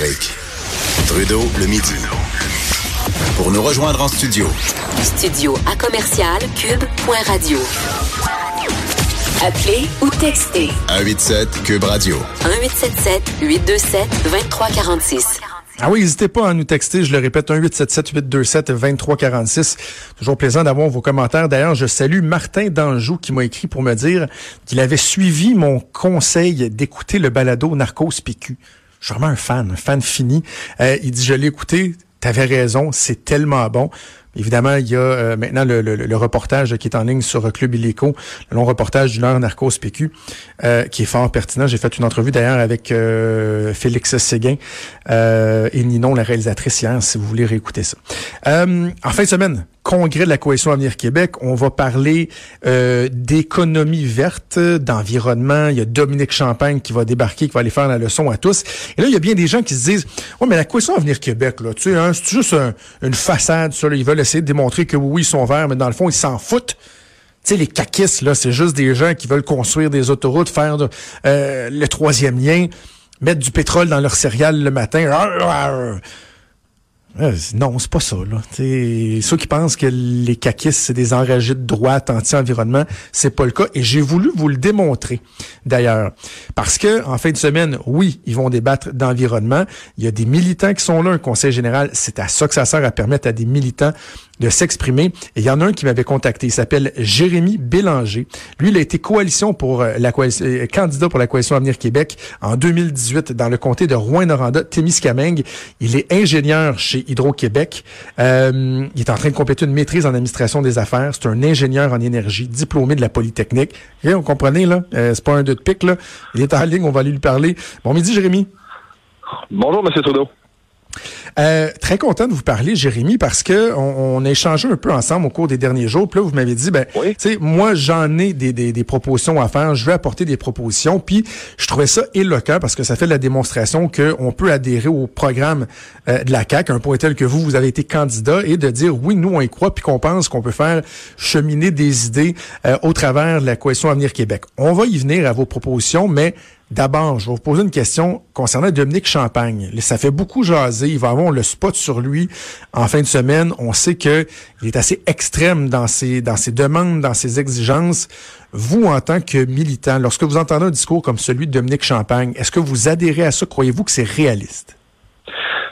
numérique. Trudeau le midi. Pour nous rejoindre en studio. Studio à commercial cube.radio. Appelez ou textez 187 Cube Radio. 1877 827 2346. Ah oui, n'hésitez pas à nous texter, je le répète, 1-877-827-2346. Toujours plaisant d'avoir vos commentaires. D'ailleurs, je salue Martin Danjou qui m'a écrit pour me dire qu'il avait suivi mon conseil d'écouter le balado Narcos PQ. Je suis vraiment un fan, un fan fini. Euh, il dit, je l'ai écouté, t'avais raison, c'est tellement bon. Évidemment, il y a euh, maintenant le, le, reportage qui est en ligne sur Club Illico, le long reportage d'une heure Narcos PQ, euh, qui est fort pertinent. J'ai fait une entrevue d'ailleurs avec euh, Félix Séguin et Ninon, la réalisatrice, hier, si vous voulez réécouter ça. en fin de semaine, congrès de la Coalition Avenir Québec, on va parler d'économie verte, d'environnement. Il y a Dominique Champagne qui va débarquer, qui va aller faire la leçon à tous. Et là, il y a bien des gens qui se disent, ouais, mais la Coalition Avenir Québec, là, tu sais, hein, c'est juste une façade, ça, ils veulent essayer de démontrer que oui, ils sont verts, mais dans le fond, ils s'en foutent. Tu sais, les caquistes, là, c'est juste des gens qui veulent construire des autoroutes, faire euh, le troisième lien, mettre du pétrole dans leur céréales le matin. Euh, non, c'est pas ça. Là. ceux qui pensent que les caquistes, c'est des enragés de droite anti-environnement, c'est pas le cas. Et j'ai voulu vous le démontrer, d'ailleurs. Parce que en fin de semaine, oui, ils vont débattre d'environnement. Il y a des militants qui sont là, un conseil général. C'est à ça que ça sert à permettre à des militants de s'exprimer. Et il y en a un qui m'avait contacté. Il s'appelle Jérémy Bélanger. Lui, il a été coalition pour euh, la euh, candidat pour la coalition Avenir Québec en 2018 dans le comté de Rouen-Noranda, Témiscamingue. Il est ingénieur chez Hydro-Québec. Euh, il est en train de compléter une maîtrise en administration des affaires. C'est un ingénieur en énergie, diplômé de la Polytechnique. Et on comprenait, là? Euh, c'est pas un deux de pique, là. Il est en ligne, on va aller lui parler. Bon midi, Jérémy. Bonjour, M. Trudeau. Euh, très content de vous parler, Jérémy, parce que on, a échangé un peu ensemble au cours des derniers jours. Puis là, vous m'avez dit, ben, tu sais, moi, j'en ai des, des, des, propositions à faire. Je vais apporter des propositions. Puis je trouvais ça éloquent parce que ça fait la démonstration qu'on peut adhérer au programme euh, de la CAC, un point tel que vous, vous avez été candidat, et de dire, oui, nous, on y croit, puis qu'on pense qu'on peut faire cheminer des idées euh, au travers de la coalition Avenir Québec. On va y venir à vos propositions, mais D'abord, je vais vous poser une question concernant Dominique Champagne. Ça fait beaucoup jaser. Il va avoir le spot sur lui en fin de semaine. On sait qu'il est assez extrême dans ses, dans ses demandes, dans ses exigences. Vous, en tant que militant, lorsque vous entendez un discours comme celui de Dominique Champagne, est-ce que vous adhérez à ça? Croyez-vous que c'est réaliste?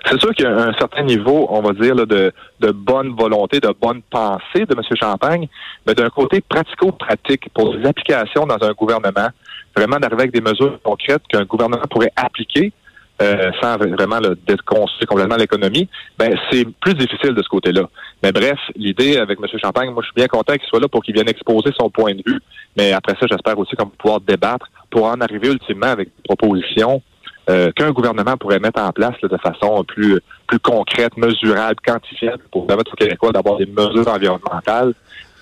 C'est sûr qu'il y a un certain niveau, on va dire, de, de bonne volonté, de bonne pensée de M. Champagne, mais d'un côté pratico-pratique pour les applications dans un gouvernement, vraiment d'arriver avec des mesures concrètes qu'un gouvernement pourrait appliquer euh, sans vraiment déconstruire complètement l'économie, ben c'est plus difficile de ce côté-là. Mais bref, l'idée avec M. Champagne, moi je suis bien content qu'il soit là pour qu'il vienne exposer son point de vue. Mais après ça, j'espère aussi qu'on va pouvoir débattre pour en arriver ultimement avec des propositions euh, qu'un gouvernement pourrait mettre en place de façon plus plus concrète, mesurable, quantifiable pour permettre aux Québécois d'avoir des mesures environnementales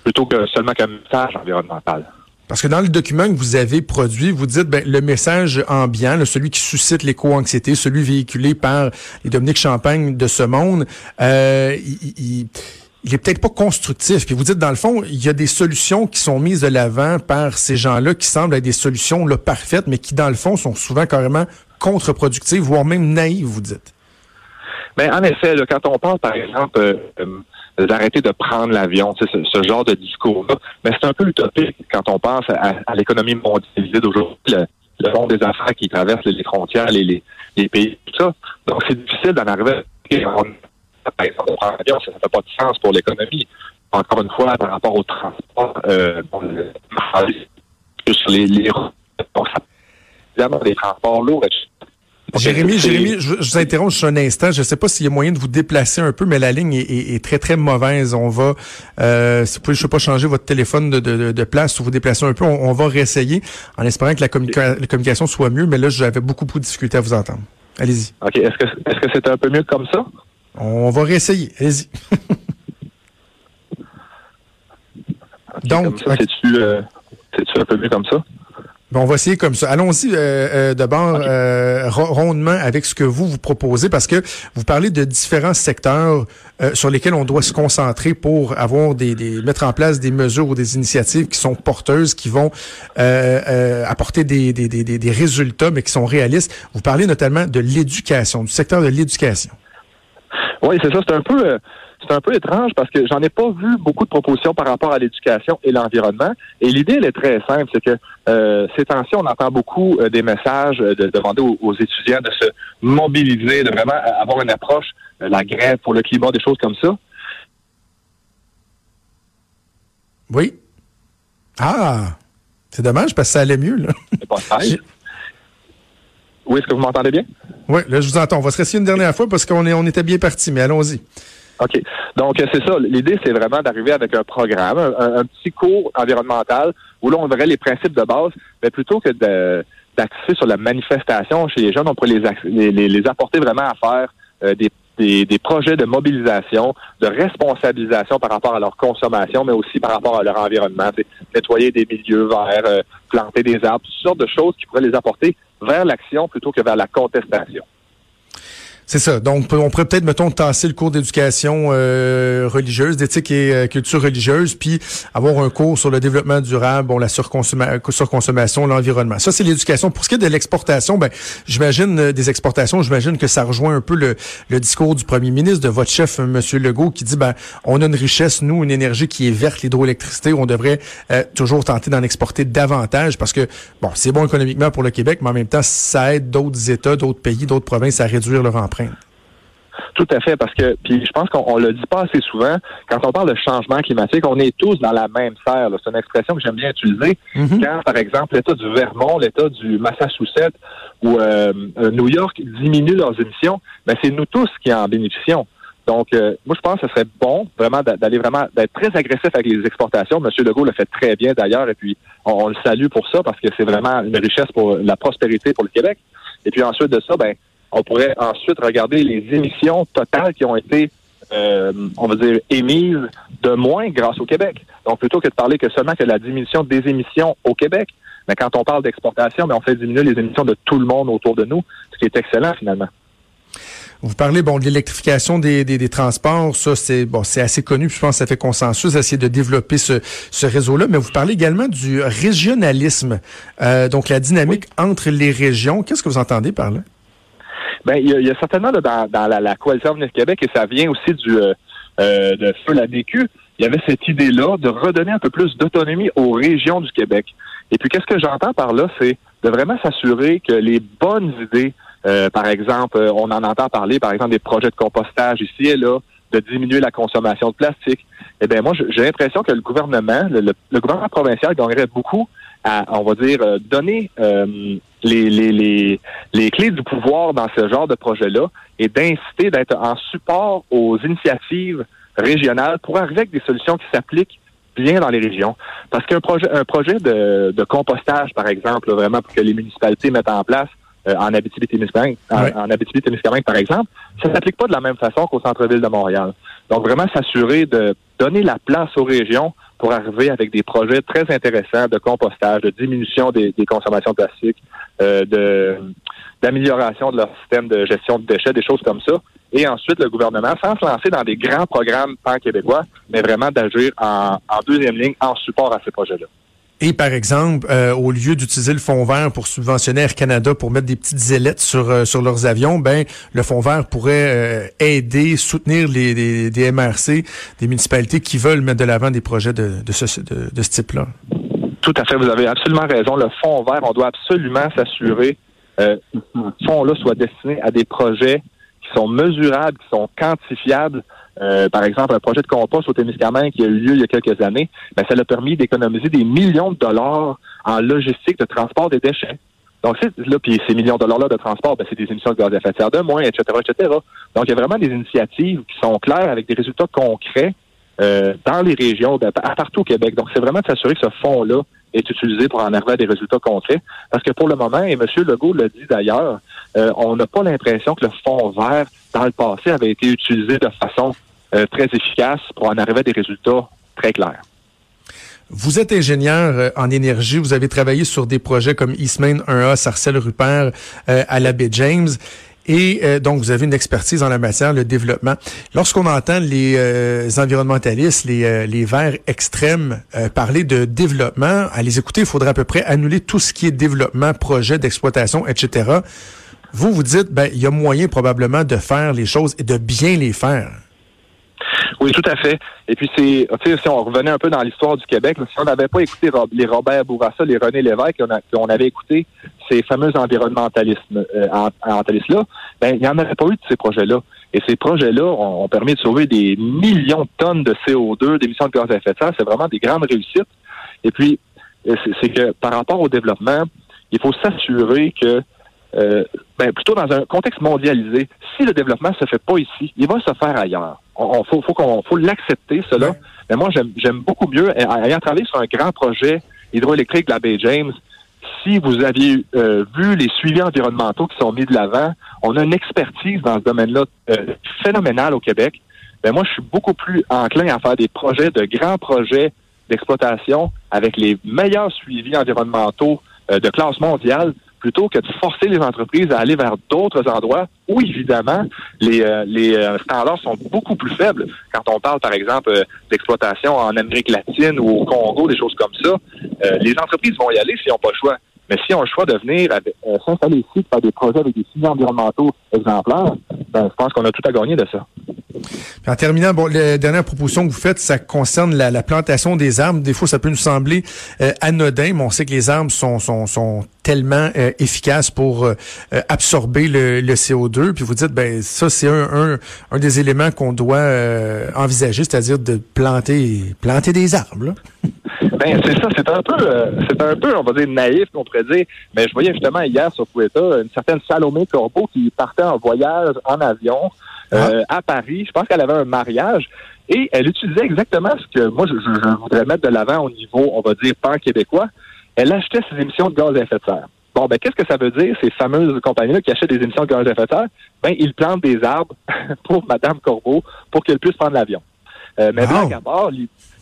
plutôt que seulement qu'un message environnemental. Parce que dans le document que vous avez produit, vous dites ben, le message ambiant, celui qui suscite l'éco-anxiété, celui véhiculé par les Dominique Champagne de ce monde, euh, il, est peut-être pas constructif. Puis vous dites, dans le fond, il y a des solutions qui sont mises de l'avant par ces gens-là qui semblent être des solutions là, parfaites, mais qui, dans le fond, sont souvent carrément contre-productives, voire même naïves, vous dites. Mais ben, en effet, quand on parle, par exemple, euh, euh, d'arrêter de prendre l'avion, ce, ce genre de discours-là. Mais c'est un peu utopique quand on pense à, l'économie mondialisée d'aujourd'hui, le, le, monde des affaires qui traverse les frontières, les, les, pays, tout ça. Donc, c'est difficile d'en arriver à par exemple, prendre l'avion, ça ne fait pas de sens pour l'économie. Encore une fois, par rapport au transport, euh, sur les, les ça, évidemment, des transports lourds. Jérémy, Jérémy, je, vous interromps juste un instant. Je ne sais pas s'il y a moyen de vous déplacer un peu, mais la ligne est, très, très mauvaise. On va, euh, si vous pouvez, je sais pas, changer votre téléphone de, de, de place ou vous déplacer un peu, on, va réessayer en espérant que la, communication soit mieux. Mais là, j'avais beaucoup, beaucoup de difficultés à vous entendre. Allez-y. OK. Est-ce que est-ce que c'est un peu mieux comme ça? On va réessayer. Allez-y. Donc, c'est-tu, euh, un peu mieux comme ça? Bon, on va essayer comme ça. Allons-y euh, euh, d'abord euh, rondement avec ce que vous vous proposez parce que vous parlez de différents secteurs euh, sur lesquels on doit se concentrer pour avoir des, des, mettre en place des mesures ou des initiatives qui sont porteuses, qui vont apporter des, des, des, des résultats mais qui sont réalistes. Vous parlez notamment de l'éducation, du secteur de l'éducation. Oui, c'est ça. C'est un peu c'est un peu étrange parce que j'en ai pas vu beaucoup de propositions par rapport à l'éducation et l'environnement. Et l'idée, elle est très simple, c'est que euh, ces temps-ci, on entend beaucoup euh, des messages de, demander aux, étudiants de se mobiliser, de vraiment avoir une approche, euh, la grève pour le climat, des choses comme ça. Oui. Ah, c'est dommage parce que ça allait mieux, là. Oui, est-ce que vous m'entendez bien? Oui, là, je vous entends. On va se rester une dernière fois parce qu'on on était bien parti, mais allons-y. OK. Donc, c'est ça. L'idée, c'est vraiment d'arriver avec un programme, un, petit cours environnemental où là, on verrait les principes de base, mais plutôt que d'axer sur la manifestation chez les jeunes, on pourrait les, les, les apporter vraiment à faire euh, des, des, des, projets de mobilisation, de responsabilisation par rapport à leur consommation, mais aussi par rapport à leur environnement. Nettoyer des milieux verts, euh, planter des arbres, toutes sortes de choses qui pourraient les apporter vers l'action plutôt que vers la contestation. C'est ça. Donc, on pourrait peut-être, mettons, tasser le cours d'éducation euh, religieuse, d'éthique et euh, culture religieuse, puis avoir un cours sur le développement durable, bon, la surconsommation, l'environnement. Ça, c'est l'éducation. Pour ce qui est de l'exportation, ben, j'imagine euh, des exportations, j'imagine que ça rejoint un peu le, le, discours du premier ministre, de votre chef, M. Legault, qui dit, ben, on a une richesse, nous, une énergie qui est verte, l'hydroélectricité, on devrait toujours tenter d'en exporter davantage parce que, bon, c'est bon économiquement pour le Québec, mais en même temps, ça aide d'autres États, d'autres pays, d'autres provinces à réduire leur empreinte tout à fait, parce que puis je pense qu'on le dit pas assez souvent. Quand on parle de changement climatique, on est tous dans la même serre. C'est une expression que j'aime bien utiliser. Mm-hmm. Quand, par exemple, l'État du Vermont, l'État du Massachusetts ou euh, euh, New York diminuent leurs émissions, ben, c'est nous tous qui en bénéficions. Donc, euh, moi, je pense que ce serait bon vraiment d'aller vraiment d'être très agressif avec les exportations. Monsieur Legault le fait très bien d'ailleurs, et puis on, le salue pour ça parce que c'est vraiment une richesse pour la prospérité pour le Québec. Et puis ensuite de ça, ben on pourrait ensuite regarder les émissions totales qui ont été, euh, on va dire, émises de moins grâce au Québec. Donc, plutôt que de parler que seulement que la diminution des émissions au Québec, mais quand on parle d'exportation, mais on fait diminuer les émissions de tout le monde autour de nous, ce qui est excellent finalement. Vous parlez bon de l'électrification des, des, transports, ça c'est bon, c'est assez connu, je pense que ça fait consensus d'essayer de développer ce, ce réseau-là. Mais vous parlez également du régionalisme, euh, donc la dynamique entre les régions. Qu'est-ce que vous entendez par là? Ben, il y, a, certainement là, dans, dans la, la coalition Avenir Québec, et ça vient aussi du euh, euh, de Feu la DQ, il y avait cette idée-là de redonner un peu plus d'autonomie aux régions du Québec. Et puis, qu'est-ce que j'entends par là, c'est de vraiment s'assurer que les bonnes idées, euh, par exemple, on en entend parler, par exemple, des projets de compostage ici et là, de diminuer la consommation de plastique. Eh bien, moi, j'ai l'impression que le gouvernement, le, gouvernement provincial gagnerait beaucoup à, on va dire, donner les, les, les, clés du pouvoir dans ce genre de projet-là et d'inciter d'être en support aux initiatives régionales pour arriver avec des solutions qui s'appliquent bien dans les régions. Parce qu'un projet, un projet de, de compostage, par exemple, vraiment pour que les municipalités mettent en place euh, en Abitibi-Témiscamingue, en, Abitibi-Témiscamingue, par exemple, ça s'applique pas de la même façon qu'au centre-ville de Montréal. Donc, vraiment s'assurer de donner la place aux régions pour arriver avec des projets très intéressants de compostage, de diminution des, consommations de plastique, euh, de d'amélioration de leur système de gestion de déchets, des choses comme ça. Et ensuite, le gouvernement, sans se lancer dans des grands programmes pan-québécois, mais vraiment d'agir en, en deuxième ligne en support à ces projets-là. Et par exemple, euh, au lieu d'utiliser le fonds vert pour subventionner Air Canada pour mettre des petites ailettes sur euh, sur leurs avions, ben le fonds vert pourrait euh, aider, soutenir les, des MRC, des municipalités qui veulent mettre de l'avant des projets de, ce, de, de ce type-là. Tout à fait, vous avez absolument raison. Le fonds vert, on doit absolument s'assurer que ce fonds-là soit destiné à des projets qui sont mesurables, qui sont quantifiables, euh, par exemple, un projet de compost au Témiscamingue qui a eu lieu il y a quelques années, ben, ça a permis d'économiser des millions de dollars en logistique de transport des déchets. Donc, là, puis ces millions de dollars-là de transport, ben, c'est des émissions de gaz à effet de serre de moins, etc., etc. Donc, il y a vraiment des initiatives qui sont claires avec des résultats concrets euh, dans les régions, ben, à partout au Québec. Donc, c'est vraiment de s'assurer que ce fonds-là est utilisé pour en arriver à des résultats concrets. Parce que pour le moment, et M. Legault l'a dit d'ailleurs, euh, on n'a pas l'impression que le fonds vert, dans le passé, avait été utilisé de façon euh, très efficace pour en arriver à des résultats très clairs. Vous êtes ingénieur en énergie, vous avez travaillé sur des projets comme Eastmain 1A, Sarcelle Rupert, à la baie James. Et euh, donc, vous avez une expertise en la matière, le développement. Lorsqu'on entend les euh, environnementalistes, les, euh, les verts extrêmes parler de développement, à les écouter, il faudrait à peu près annuler tout ce qui est développement, projet d'exploitation, etc. Vous, vous dites, ben, il y a moyen probablement de faire les choses et de bien les faire. Oui, tout à fait. Et puis, c'est, si on revenait un peu dans l'histoire du Québec, si on n'avait pas écouté les Robert Bourassa, les René Lévesque, on, on avait écouté ces fameux environnementalistes, euh, là ben, il n'y en avait pas eu de ces projets-là. Et ces projets-là ont, permis de sauver des millions de tonnes de CO2, d'émissions de gaz à effet de serre. C'est vraiment des grandes réussites. Et puis, euh, c'est que par rapport au développement, il faut s'assurer que euh, ben, plutôt dans un contexte mondialisé, si le développement se fait pas ici, il va se faire ailleurs. On, faut, faut qu'on faut l'accepter cela. Mais moi, j'aime beaucoup mieux ayant travaillé sur un grand projet hydroélectrique de la baie James. Si vous aviez euh, vu les suivis environnementaux qui sont mis de l'avant, on a une expertise dans ce domaine-là euh, phénoménale au Québec. Ben moi, je suis beaucoup plus enclin à faire des projets, de grands projets d'exploitation avec les meilleurs suivis environnementaux de classe mondiale plutôt que de forcer les entreprises à aller vers d'autres endroits où, évidemment, les, euh, euh, standards sont beaucoup plus faibles. Quand on parle, par exemple, euh, d'exploitation en Amérique latine ou au Congo, des choses comme ça, les entreprises vont y aller s'ils n'ont pas le choix. Mais si on a le choix de venir s'installer ici, de faire des projets avec des signes environnementaux exemplaires, ben, je pense qu'on a tout à gagner de ça. En terminant, bon, la dernière proposition que vous faites, ça concerne la, plantation des arbres. Des fois, ça peut nous sembler anodin, mais on sait que les arbres sont, sont tellement euh, efficaces pour euh, absorber le, CO2. Puis vous dites, ben ça, c'est un, un, des éléments qu'on doit envisager, c'est-à-dire de planter, planter des arbres. Ben, c'est ça, c'est un peu, c'est un peu, on va dire, naïf qu'on pourrait dire. Mais je voyais justement hier sur Twitter une certaine Salomé Corbeau qui partait en voyage en avion euh, ah. à Paris. Je pense qu'elle avait un mariage. Et elle utilisait exactement ce que moi, je, voudrais mettre de l'avant au niveau, on va dire, pan-québécois. Elle achetait ses émissions de gaz à effet de serre. Bon, ben, qu'est-ce que ça veut dire, ces fameuses compagnies-là qui achètent des émissions de gaz à effet de serre? Ben, ils plantent des arbres pour Madame Corbeau pour qu'elle puisse prendre l'avion. Euh, mais blague à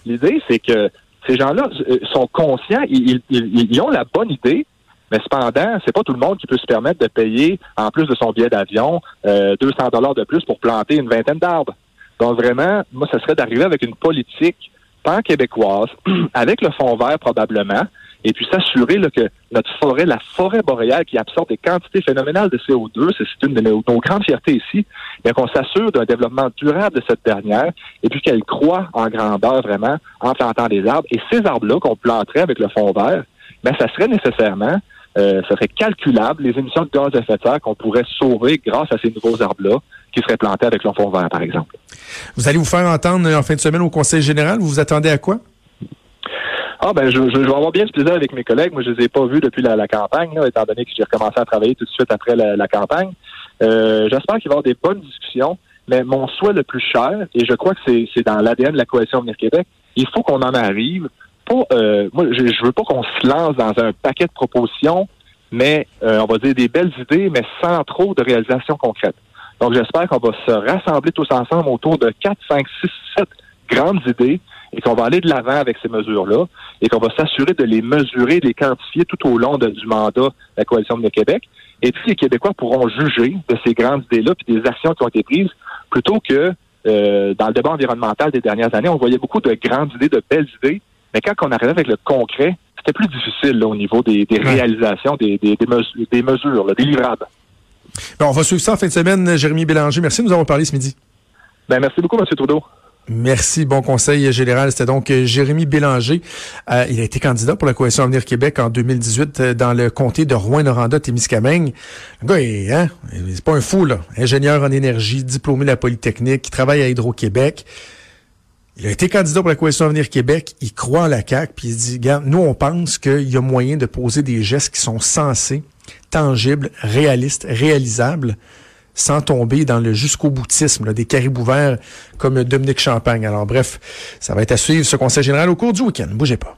l'idée, c'est que ces gens-là euh, sont conscients, ils, ont la bonne idée, mais cependant, c'est pas tout le monde qui peut se permettre de payer, en plus de son billet d'avion, euh, 200 dollars de plus pour planter une vingtaine d'arbres. Donc vraiment, moi, ce serait d'arriver avec une politique pan-québécoise, avec le fond vert probablement, et puis s'assurer que notre forêt, la forêt boréale qui absorbe des quantités phénoménales de CO2, c'est une de nos, grandes fiertés ici, qu'on s'assure d'un développement durable de cette dernière, et puis qu'elle croît en grandeur vraiment en plantant des arbres. Et ces arbres-là qu'on planterait avec le fond vert, bien, ça serait nécessairement euh, ça serait calculable les émissions de gaz à effet de serre qu'on pourrait sauver grâce à ces nouveaux arbres-là qui seraient plantés avec l'enfant vert, par exemple. Vous allez vous faire entendre en fin de semaine au Conseil général. Vous vous attendez à quoi? Ah ben je, je, vais avoir bien ce plaisir avec mes collègues. Moi, je les ai pas vus depuis la, campagne, étant donné que j'ai recommencé à travailler tout de suite après la, campagne. Euh, j'espère qu'il va y avoir des bonnes discussions, mais mon souhait le plus cher, et je crois que c'est dans l'ADN de la Coalition Venir Québec, il faut qu'on en arrive pas, euh, moi, je, je veux pas qu'on se lance dans un paquet de propositions, mais euh, on va dire des belles idées, mais sans trop de réalisations concrètes. Donc, j'espère qu'on va se rassembler tous ensemble autour de 4, 5, 6, 7 grandes idées et qu'on va aller de l'avant avec ces mesures-là et qu'on va s'assurer de les mesurer, de les quantifier tout au long du mandat de la Coalition de Québec. Et puis, les Québécois pourront juger de ces grandes idées-là puis des actions qui ont été prises plutôt que euh, dans le débat environnemental des dernières années, on voyait beaucoup de grandes idées, de belles idées, mais quand on arrivait avec le concret, c'était plus difficile au niveau des, réalisations, des, mesures, des livrables. on va suivre ça en fin de semaine. Jérémy Bélanger, merci de nous avoir parlé ce midi. Ben, merci beaucoup, M. Trudeau. Merci. Bon conseil général. C'était donc euh, Jérémy Bélanger. Euh, il a été candidat pour la Coalition Avenir Québec en 2018 euh, dans le comté de Rouen-Noranda-Témiscamingue. Le gars, hein, c'est pas un fou, là. Ingénieur en énergie, diplômé de la Polytechnique, qui travaille à Hydro-Québec. Il a été candidat pour la Coalition Avenir Québec, il croit en la CAQ, puis il dit, nous, on pense qu'il y a moyen de poser des gestes qui sont sensés, tangibles, réalistes, réalisables, sans tomber dans le jusqu'au boutisme des caribous verts comme Dominique Champagne. Alors bref, ça va être à suivre ce conseil général au cours du week-end. Bougez pas.